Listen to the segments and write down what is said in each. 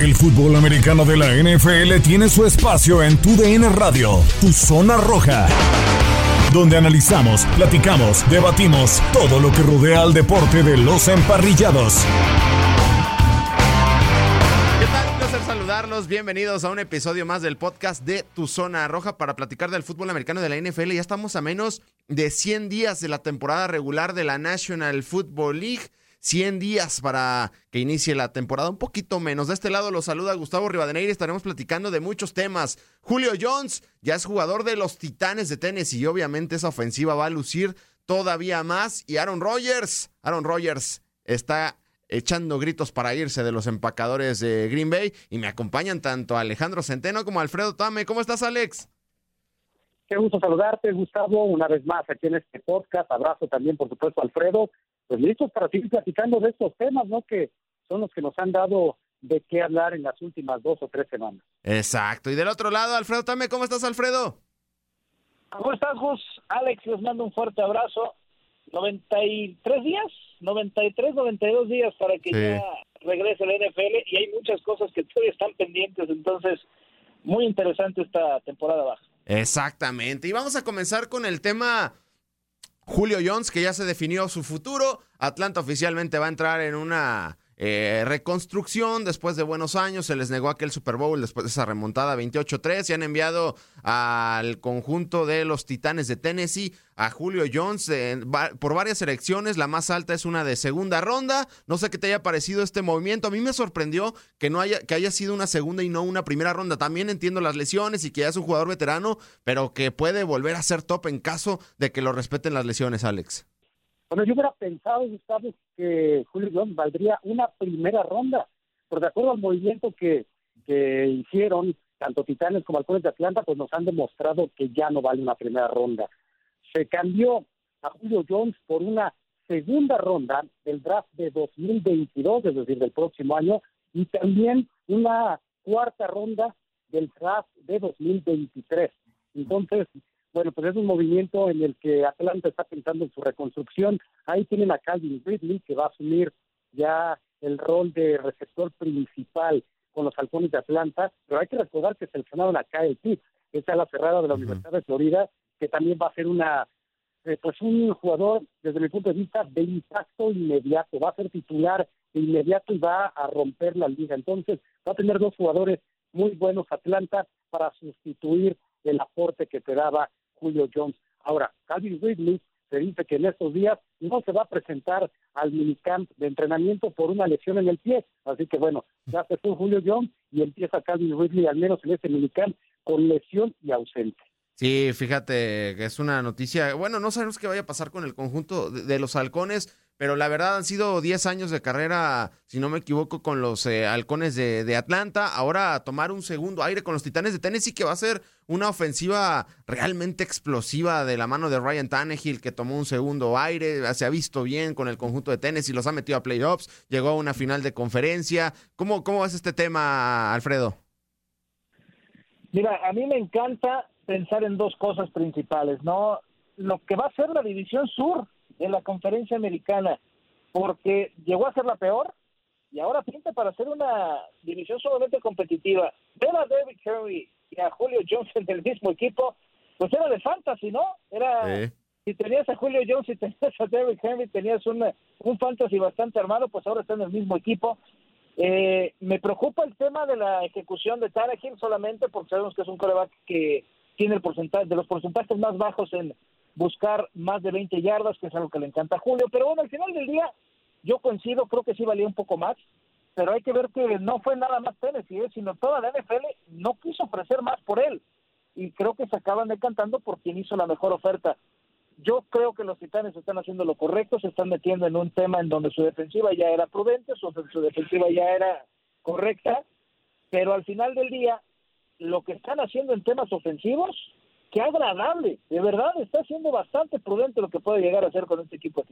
El fútbol americano de la NFL tiene su espacio en Tu DN Radio, Tu Zona Roja, donde analizamos, platicamos, debatimos todo lo que rodea al deporte de los emparrillados. ¿Qué tal? Un placer saludarlos. Bienvenidos a un episodio más del podcast de Tu Zona Roja para platicar del fútbol americano de la NFL. Ya estamos a menos de 100 días de la temporada regular de la National Football League. 100 días para que inicie la temporada, un poquito menos. De este lado los saluda Gustavo Rivadeneira estaremos platicando de muchos temas. Julio Jones ya es jugador de los Titanes de Tennessee y obviamente esa ofensiva va a lucir todavía más. Y Aaron Rodgers, Aaron Rodgers está echando gritos para irse de los empacadores de Green Bay y me acompañan tanto Alejandro Centeno como Alfredo Tame. ¿Cómo estás, Alex? Qué gusto saludarte, Gustavo, una vez más aquí en este podcast. Abrazo también, por supuesto, Alfredo. Pues listos para seguir platicando de estos temas, ¿no? Que son los que nos han dado de qué hablar en las últimas dos o tres semanas. Exacto. Y del otro lado, Alfredo Tame, ¿cómo estás, Alfredo? ¿Cómo estás, Gus? Alex, les mando un fuerte abrazo. 93 días, 93, 92 días para que Sí. ya regrese la NFL y hay muchas cosas que todavía están pendientes, entonces muy interesante esta temporada baja. Exactamente. Y vamos a comenzar con el tema Julio Jones, que ya se definió su futuro. Atlanta oficialmente va a entrar en una eh, reconstrucción después de buenos años. Se les negó aquel Super Bowl después de esa remontada 28-3. Y han enviado al conjunto de los Titanes de Tennessee a Julio Jones eh, por varias elecciones. La más alta es una de segunda ronda. No sé qué te haya parecido este movimiento. A mí me sorprendió que no haya, que haya sido una segunda y no una primera ronda. También entiendo las lesiones y que ya es un jugador veterano, pero que puede volver a ser top en caso de que lo respeten las lesiones, Alex. Bueno, yo hubiera pensado, Gustavo, que Julio Jones valdría una primera ronda, pero de acuerdo al movimiento que, que hicieron tanto Titanes como Halcones de Atlanta, pues nos han demostrado que ya no vale una primera ronda. Se cambió a Julio Jones por una segunda ronda del draft de 2022, es decir, del próximo año, y también una cuarta ronda del draft de 2023. Entonces, bueno, pues es un movimiento en el que Atlanta está pensando en su reconstrucción. Ahí tienen a Calvin Ridley, que va a asumir ya el rol de receptor principal con los halcones de Atlanta, pero hay que recordar que seleccionaron a Kyle Pitts, esta es la cerrada de la Universidad de Florida, que también va a ser una eh, pues un jugador desde mi punto de vista de impacto inmediato, va a ser titular de inmediato y va a romper la liga. Entonces va a tener dos jugadores muy buenos Atlanta para sustituir el aporte que te daba Julio Jones. Ahora, Calvin Ridley se dice que en estos días no se va a presentar al minicamp de entrenamiento por una lesión en el pie. Así que bueno, ya se fue Julio Jones y empieza Calvin Ridley al menos en este minicamp con lesión y ausente. Sí, fíjate que es una noticia. Bueno, no sabemos qué vaya a pasar con el conjunto de, de los halcones, pero la verdad han sido 10 años de carrera, si no me equivoco, con los eh, halcones de, Atlanta. Ahora tomar un segundo aire con los titanes de Tennessee, que va a ser una ofensiva realmente explosiva de la mano de Ryan Tannehill, que tomó un segundo aire. Se ha visto bien con el conjunto de Tennessee, los ha metido a playoffs, llegó a una final de conferencia. ¿Cómo, cómo es este tema, Alfredo? Mira, a mí me encanta pensar en dos cosas principales, ¿no? Lo que va a ser la división sur de la conferencia americana, porque llegó a ser la peor y ahora pinta para ser una división sumamente competitiva. Ver a David Henry y a Julio Jones en el mismo equipo, pues era de fantasy, ¿no? Era si tenías a Julio Jones y tenías a David Henry, tenías una, un fantasy bastante armado, pues ahora está en el mismo equipo. Eh, me preocupa el tema de la ejecución de Tannehill solamente porque sabemos que es un coreback que tiene el porcentaje de los porcentajes más bajos en buscar más de 20 yardas, que es algo que le encanta a Julio. Pero bueno, al final del día, yo coincido, creo que sí valía un poco más, pero hay que ver que no fue nada más Tennessee, ¿eh? sino toda la NFL no quiso ofrecer más por él. Y creo que se acaban decantando por quien hizo la mejor oferta. Yo creo que los titanes están haciendo lo correcto, se están metiendo en un tema en donde su defensiva ya era prudente, su, su defensiva ya era correcta, pero al final del día, lo que están haciendo en temas ofensivos, qué agradable, de verdad está siendo bastante prudente lo que puede llegar a hacer con este equipo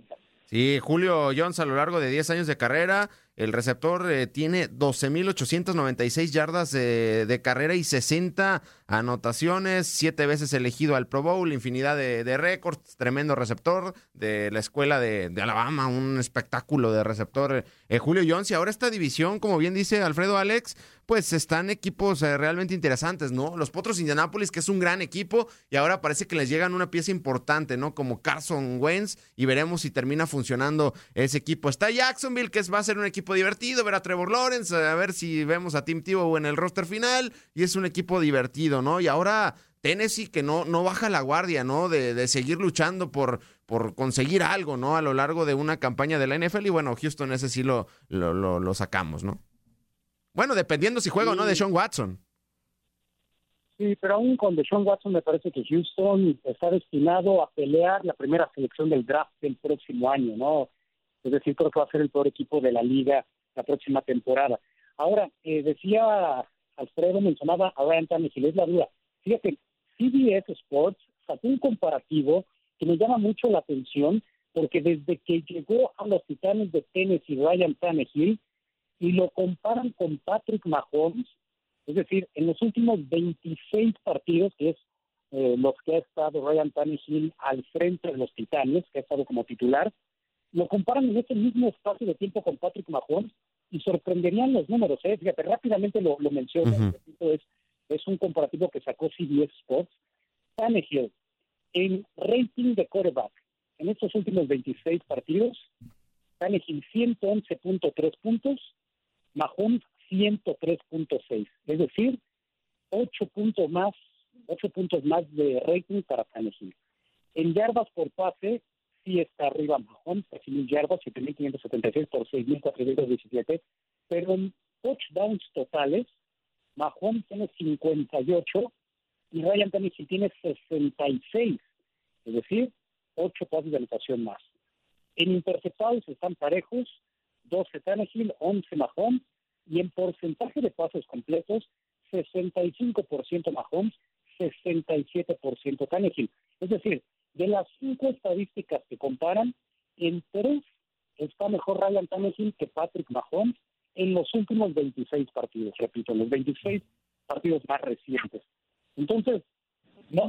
Sí, Julio Jones a lo largo de 10 años de carrera, el receptor eh, tiene 12.896 yardas de, carrera y 60 anotaciones, siete veces elegido al Pro Bowl, infinidad de, récords, tremendo receptor de la escuela de, Alabama, un espectáculo de receptor eh, Julio Jones. Y ahora esta división, como bien dice Alfredo Alex, pues están equipos eh, realmente interesantes, ¿no? Los Potros Indianapolis, que es un gran equipo, y ahora parece que les llegan una pieza importante, ¿no? Como Carson Wentz, y veremos si termina funcionando ese equipo. Está Jacksonville, que va a ser un equipo divertido, ver a Trevor Lawrence, a ver si vemos a Tim Tebow en el roster final, y es un equipo divertido, ¿no? Y ahora Tennessee que no, no baja la guardia, ¿no? De, de, seguir luchando por, por conseguir algo, ¿no? A lo largo de una campaña de la NFL, y bueno, Houston ese sí lo, lo, lo, sacamos, ¿no? Bueno, dependiendo si juega o no de Sean Watson. Sí, pero aún con Deshaun Watson me parece que Houston está destinado a pelear la primera selección del draft del próximo año, ¿no? Es decir, creo que va a ser el peor equipo de la liga la próxima temporada. Ahora, eh, decía Alfredo, mencionaba a Ryan Tannehill, es la duda. Fíjate, CBS Sports sacó un comparativo que me llama mucho la atención porque desde que llegó a los Titanes de Tennessee Ryan Tannehill y lo comparan con Patrick Mahomes, es decir, en los últimos 26 partidos, que es eh, los que ha estado Ryan Tannehill al frente de los Titanes, que ha estado como titular, lo comparan en ese mismo espacio de tiempo con Patrick Mahomes y sorprenderían los números. ¿eh? Fíjate, rápidamente lo, lo menciono, es, es un comparativo que sacó CBS Sports. Tannehill, en rating de quarterback, en estos últimos 26 partidos, Tannehill 111.3 puntos, Mahomes 103.6, es decir, 8 puntos más, 8 puntos más de rating para Tannehill. En yardas por pase, sí está arriba casi mil yardas, 7.576 por 6.417, pero en touchdowns totales, Mahomes tiene 58 y Ryan Tannehill tiene 66, es decir, 8 pases de anotación más. En interceptados están parejos, 12 Tannehill, 11 Mahomes, y en porcentaje de pases completos, 65% Mahomes, 67% Tannehill. Es decir, de las cinco estadísticas que comparan, en tres está mejor Ryan Tannehill que Patrick Mahomes en los últimos 26 partidos, repito, los 26 partidos más recientes. Entonces, no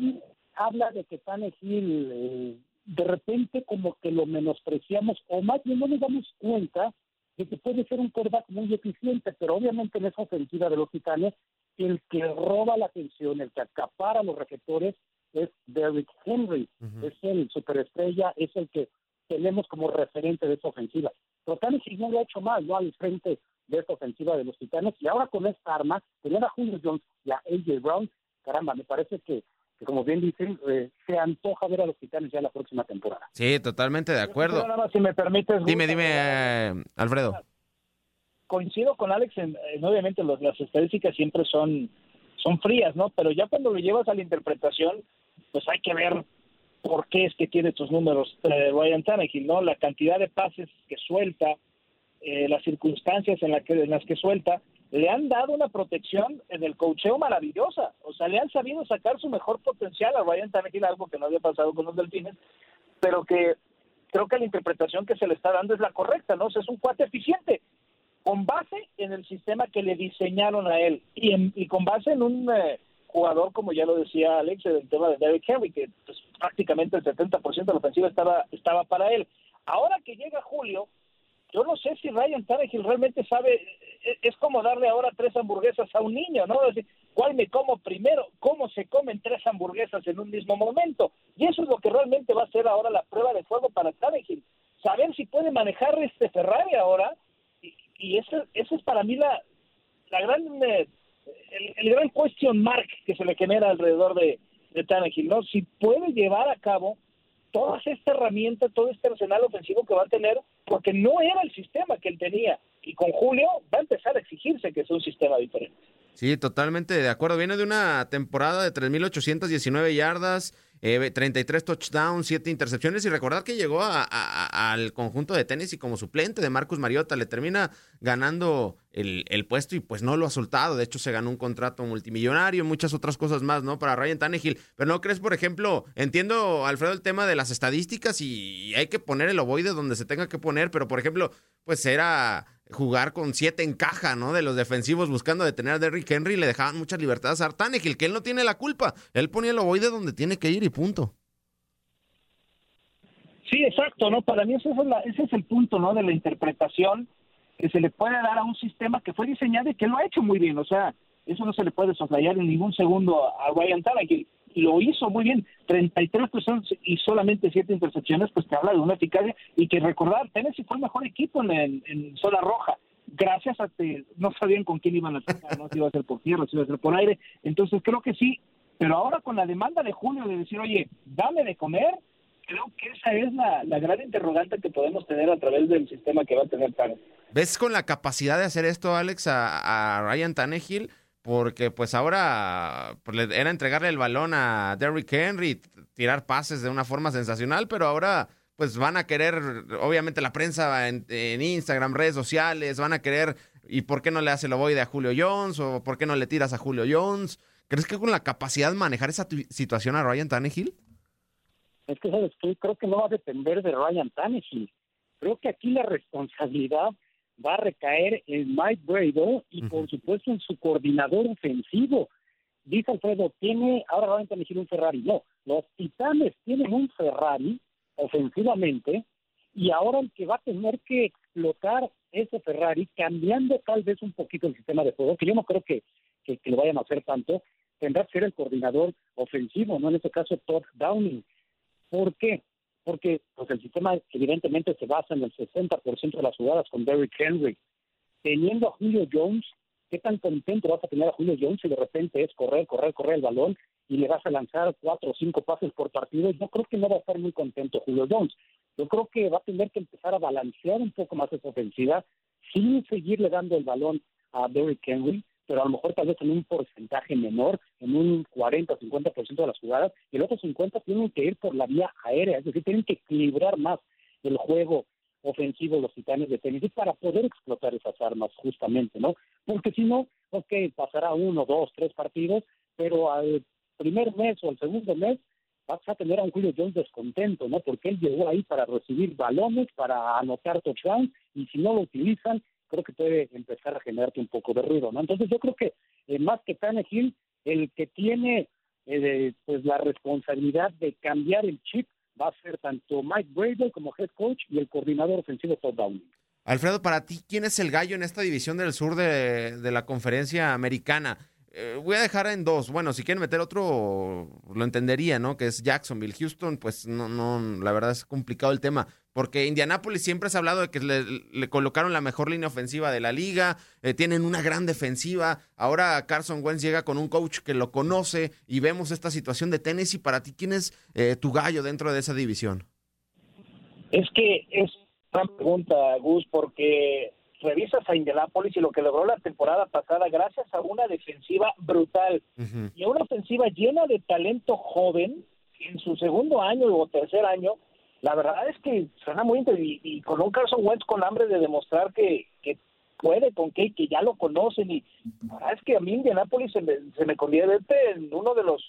habla de que Tannehill eh, de repente como que lo menospreciamos o más bien no nos damos cuenta de que puede ser un quarterback muy eficiente, pero obviamente en esa ofensiva de los titanes, el que roba la atención, el que acapara los receptores, es Derrick Henry, es el superestrella, es el que tenemos como referente de esa ofensiva. Pero si no lo ha hecho mal, ¿no? Al frente de esta ofensiva de los Titanes, y ahora con esta arma, tener a Julio Jones y a AJ Brown, caramba, me parece que, como bien dicen, eh, se antoja ver a los Titanes ya la próxima temporada. Sí, totalmente de acuerdo. si me permites. Dime, dime, eh, Alfredo. Coincido con Alex, en, obviamente las estadísticas siempre son, son frías, ¿no? Pero ya cuando lo llevas a la interpretación, pues hay que ver por qué es que tiene estos números eh, Ryan Tannehill, ¿no? La cantidad de pases que suelta, eh, las circunstancias en, la que, en las que suelta, le han dado una protección en el cocheo maravillosa. O sea, le han sabido sacar su mejor potencial a Ryan Tannehill, algo que no había pasado con los delfines, pero que creo que la interpretación que se le está dando es la correcta, ¿no? O sea, es un cuate eficiente, con base en el sistema que le diseñaron a él y, y con base en un... Eh, jugador, como ya lo decía Alex, el tema de Derrick Henry, que pues, prácticamente el 70% de la ofensiva estaba, estaba para él. Ahora que llega Julio, yo no sé si Ryan Tannehill realmente sabe, e, es como darle ahora tres hamburguesas a un niño, ¿no? decir, ¿cuál me como primero? ¿Cómo se comen tres hamburguesas en un mismo momento? Y eso es lo que realmente va a ser ahora la prueba de fuego para Tannehill. Saber si puede manejar este Ferrari ahora, y, eso, eso es para mí la, la gran eh, el, gran question mark que se le genera alrededor de, de Tannehill, ¿no? Si puede llevar a cabo todas esta herramienta, todo este arsenal ofensivo que va a tener, porque no era el sistema que él tenía. Y con Julio va a empezar a exigirse que sea un sistema diferente. Sí, totalmente de acuerdo. Viene de una temporada de 3.819 yardas, 33 touchdowns, 7 intercepciones y recordar que llegó al conjunto de tenis y como suplente de Marcus Mariota le termina ganando el, puesto y pues no lo ha soltado. De hecho, se ganó un contrato multimillonario, muchas otras cosas más, ¿no? Para Ryan Tannehill. Pero no crees, por ejemplo, entiendo, Alfredo, el tema de las estadísticas y hay que poner el ovoide donde se tenga que poner, pero por ejemplo, pues era jugar con siete en caja, ¿no? De los defensivos buscando detener a Derrick Henry y le dejaban muchas libertades a Tannehill, que él no tiene la culpa. Él ponía el ovoide donde tiene que ir y punto. Sí, exacto, ¿no? Para mí ese es, ese es el punto, ¿no? De la interpretación que se le puede dar a un sistema que fue diseñado y que lo ha hecho muy bien. O sea, eso no se le puede soslayar en ningún segundo a Ryan Tannehill. Y lo hizo muy bien. 33 personas y solamente 7 intercepciones, pues te habla de una eficacia. Y que recordar, Tennessee fue el mejor equipo en, en, zona roja. Gracias a que no sabían con quién iban a atacar, ¿no? si iba a ser por tierra, si iba a ser por aire. Entonces creo que sí. Pero ahora con la demanda de Julio de decir, oye, dame de comer, creo que esa es la, la, gran interrogante que podemos tener a través del sistema que va a tener Tannehill. ¿Ves con la capacidad de hacer esto, Alex, a, a Ryan Tannehill? Porque pues ahora pues, era entregarle el balón a Derrick Henry, tirar pases de una forma sensacional, pero ahora pues van a querer, obviamente la prensa en, en Instagram, redes sociales, van a querer, ¿y por qué no le hace el ovoide a Julio Jones? ¿O por qué no le tiras a Julio Jones? ¿Crees que con la capacidad de manejar esa situación a Ryan Tannehill? Es que, ¿sabes Creo que no va a depender de Ryan Tannehill. Creo que aquí la responsabilidad va a recaer en Mike Brado y, por supuesto, en su coordinador ofensivo. Dice Alfredo, tiene, ahora a elegir un Ferrari. No, los Titanes tienen un Ferrari ofensivamente y ahora el que va a tener que explotar ese Ferrari, cambiando tal vez un poquito el sistema de juego, que yo no creo que, que, que lo vayan a hacer tanto, tendrá que ser el coordinador ofensivo, ¿no? En este caso, Todd Downing. ¿Por qué? Porque pues, el sistema evidentemente se basa en el 60% de las jugadas con Derrick Henry. Teniendo a Julio Jones, ¿qué tan contento vas a tener a Julio Jones si de repente es correr, correr, correr el balón y le vas a lanzar cuatro o cinco pases por partido? Yo creo que no va a estar muy contento Julio Jones. Yo creo que va a tener que empezar a balancear un poco más esa ofensiva sin seguirle dando el balón a Derrick Henry pero a lo mejor tal vez en un porcentaje menor, en un 40 o 50% de las jugadas, y el otro 50 tienen que ir por la vía aérea, es decir, tienen que equilibrar más el juego ofensivo los titanes de tenis para poder explotar esas armas justamente, ¿no? Porque si no, ok, pasará uno, dos, tres partidos, pero al primer mes o al segundo mes vas a tener a un Julio Jones descontento, ¿no? Porque él llegó ahí para recibir balones, para anotar touchdowns, y si no lo utilizan, creo que puede empezar a generarte un poco de ruido, ¿no? Entonces yo creo que eh, más que Tannehill, el que tiene eh, pues la responsabilidad de cambiar el chip va a ser tanto Mike Brady como head coach y el coordinador ofensivo Todd Downing. Alfredo, para ti, ¿quién es el gallo en esta división del sur de, de la conferencia americana? Eh, voy a dejar en dos. Bueno, si quieren meter otro, lo entendería, ¿no? Que es Jacksonville. Houston, pues no, no, la verdad es complicado el tema. Porque Indianapolis siempre se ha hablado de que le, colocaron la mejor línea ofensiva de la liga, eh, tienen una gran defensiva. Ahora Carson Wentz llega con un coach que lo conoce y vemos esta situación de Tennessee. Para ti, ¿quién es eh, tu gallo dentro de esa división? Es que es una pregunta, Gus, porque revisas a Indianapolis y lo que logró la temporada pasada gracias a una defensiva brutal y a una ofensiva llena de talento joven en su segundo año o tercer año. La verdad es que suena muy interesante y, con un Carson Wentz con hambre de demostrar que, que puede con que, que ya lo conocen y la verdad es que a mí Indianapolis se me, se me convierte en uno de los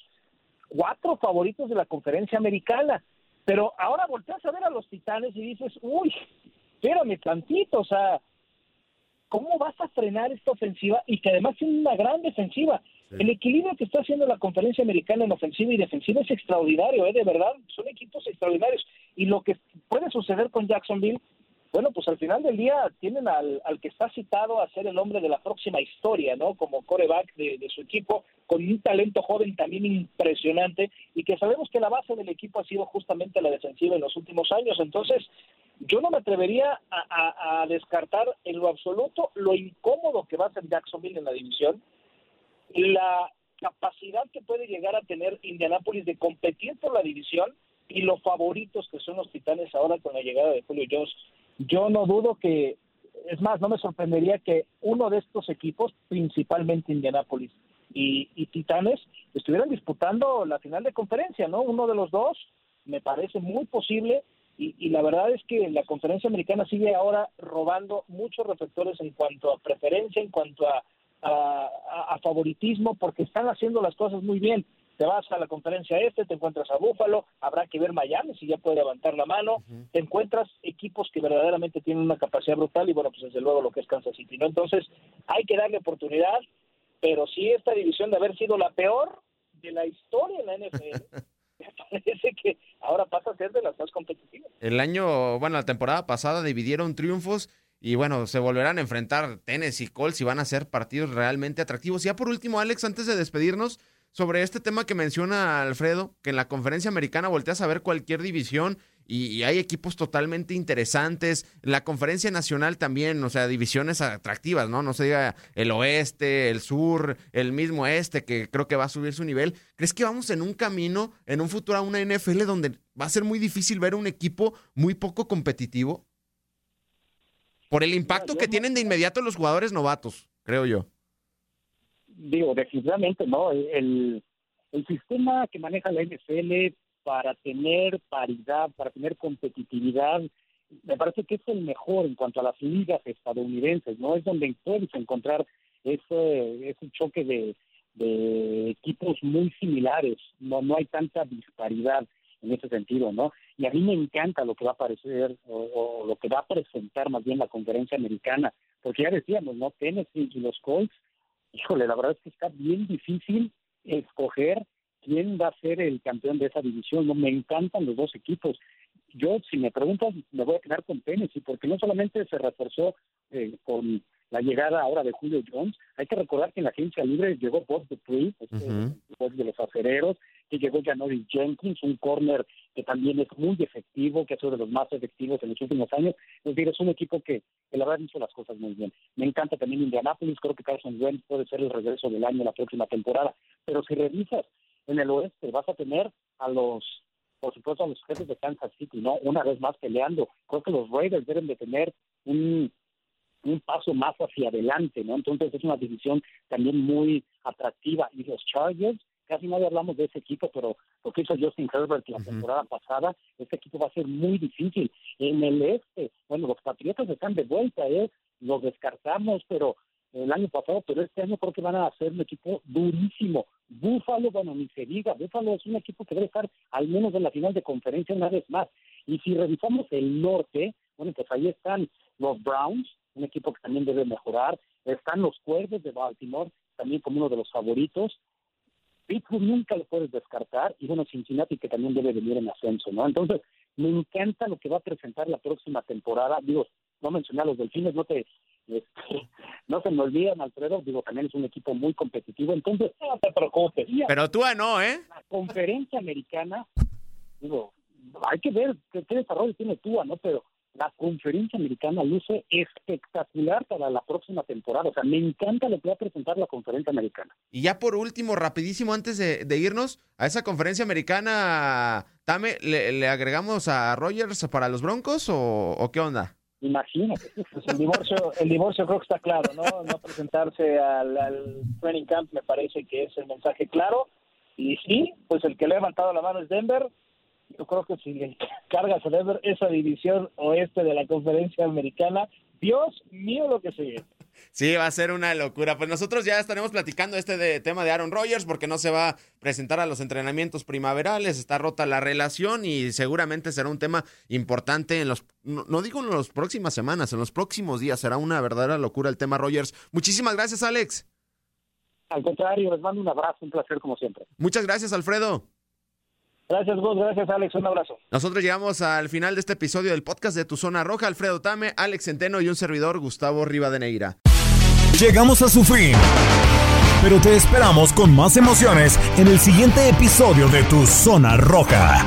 cuatro favoritos de la conferencia americana. Pero ahora volteas a ver a los titanes y dices, uy, espérame tantito, o sea, ¿cómo vas a frenar esta ofensiva y que además tiene una gran defensiva? El equilibrio que está haciendo la conferencia americana en ofensiva y defensiva es extraordinario, ¿eh? de verdad, son equipos extraordinarios. Y lo que puede suceder con Jacksonville, bueno, pues al final del día tienen al, que está citado a ser el hombre de la próxima historia, ¿no? Como coreback de, de su equipo, con un talento joven también impresionante y que sabemos que la base del equipo ha sido justamente la defensiva en los últimos años. Entonces, yo no me atrevería a, descartar en lo absoluto lo incómodo que va a ser Jacksonville en la división, la capacidad que puede llegar a tener Indianapolis de competir por la división y los favoritos que son los Titanes ahora con la llegada de Julio Jones. Yo no dudo que, es más, no me sorprendería que uno de estos equipos, principalmente Indianapolis, y, y Titanes estuvieran disputando la final de conferencia, ¿no? Uno de los dos me parece muy posible y, y, la verdad es que la conferencia americana sigue ahora robando muchos reflectores en cuanto a preferencia, en cuanto a, a, a, favoritismo, porque están haciendo las cosas muy bien. Te vas a la conferencia este, te encuentras a Búfalo, habrá que ver Miami si ya puede levantar la mano, uh -huh. te encuentras equipos que verdaderamente tienen una capacidad brutal y bueno, pues desde luego lo que es Kansas City, ¿no? Entonces hay que darle oportunidad, pero si esta división de haber sido la peor de la historia en la NFL, me parece que ahora pasa a ser de las más competitivas. El año, bueno, la temporada pasada dividieron triunfos y bueno, se volverán a enfrentar Tennessee y Colts y van a ser partidos realmente atractivos. Y ya por último, Alex, antes de despedirnos, sobre este tema que menciona Alfredo, que en la conferencia americana volteas a ver cualquier división y, y, hay equipos totalmente interesantes. La conferencia nacional también, o sea, divisiones atractivas, ¿no? No se diga el oeste, el sur, el mismo este, que creo que va a subir su nivel. ¿Crees que vamos en un camino, en un futuro a una NFL donde va a ser muy difícil ver un equipo muy poco competitivo? Por el impacto que tienen de inmediato los jugadores novatos, creo yo. Digo, definitivamente, ¿no? El, el sistema que maneja la NFL para tener paridad, para tener competitividad, me parece que es el mejor en cuanto a las ligas estadounidenses, ¿no? Es donde puedes encontrar ese, ese choque de, de equipos muy similares, no, no hay tanta disparidad en ese sentido, ¿no? Y a mí me encanta lo que va a aparecer o, o, lo que va a presentar más bien la conferencia americana, porque ya decíamos, ¿no? Tennessee y los Colts, híjole, la verdad es que está bien difícil escoger quién va a ser el campeón de esa división, ¿no? Me encantan los dos equipos. Yo, si me preguntas, me voy a quedar con Tennessee, porque no solamente se reforzó eh, con la llegada ahora de Julio Jones, hay que recordar que en la agencia libre llegó Bob Dupree, este, uh -huh. de los acereros, que llegó Janoris Jenkins, un corner que también es muy efectivo, que ha sido de los más efectivos en los últimos años. Es decir, es un equipo que, que la verdad las cosas muy bien. Me encanta también Indianapolis, creo que Carson Wentz puede ser el regreso del año la próxima temporada. Pero si revisas en el oeste, vas a tener a los, por supuesto, a los jefes de Kansas City, ¿no? Una vez más peleando. Creo que los Raiders deben de tener un un paso más hacia adelante, ¿no? Entonces es una división también muy atractiva. Y los Chargers, casi nadie hablamos de ese equipo, pero lo que hizo Justin Herbert la uh -huh. temporada pasada, este equipo va a ser muy difícil. En el este, bueno, los Patriotas están de vuelta, ¿eh? Los descartamos, pero el año pasado, pero este año creo que van a ser un equipo durísimo. Búfalo, bueno, ni se diga, Búfalo es un equipo que debe estar al menos en la final de conferencia una vez más. Y si revisamos el norte, bueno, pues ahí están los Browns, un equipo que también debe mejorar. Están los Cuervos de Baltimore, también como uno de los favoritos. Pittsburgh nunca lo puedes descartar. Y bueno, Cincinnati que también debe venir en ascenso, ¿no? Entonces, me encanta lo que va a presentar la próxima temporada. Digo, no mencioné a los Delfines, no te... Este, no se me olvidan, Alfredo, digo, también es un equipo muy competitivo, entonces no te preocupes. Pero tú no, ¿eh? La conferencia americana, digo, hay que ver qué, qué desarrollo tiene Tua, ¿no? Pero la conferencia americana luce espectacular para la próxima temporada. O sea, me encanta lo que va a presentar la conferencia americana. Y ya por último, rapidísimo, antes de, de irnos, a esa conferencia americana, Tame, ¿le, le agregamos a Rogers para los Broncos o, o qué onda? Imagínate. Pues el divorcio, el divorcio creo que está claro, ¿no? No presentarse al, al training camp me parece que es el mensaje claro. Y sí, pues el que le ha levantado la mano es Denver, yo creo que si le cargas a Denver esa división oeste de la conferencia americana, Dios mío lo que sigue. Sí, va a ser una locura. Pues nosotros ya estaremos platicando este de, tema de Aaron Rodgers porque no se va a presentar a los entrenamientos primaverales, está rota la relación y seguramente será un tema importante en los, no, no digo en las próximas semanas, en los próximos días será una verdadera locura el tema Rodgers. Muchísimas gracias, Alex. Al contrario, les mando un abrazo, un placer como siempre. Muchas gracias, Alfredo. Gracias, vos, gracias, Alex. Un abrazo. Nosotros llegamos al final de este episodio del podcast de Tu Zona Roja. Alfredo Tame, Alex Centeno y un servidor, Gustavo Rivadeneira. Llegamos a su fin. Pero te esperamos con más emociones en el siguiente episodio de Tu Zona Roja.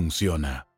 funciona.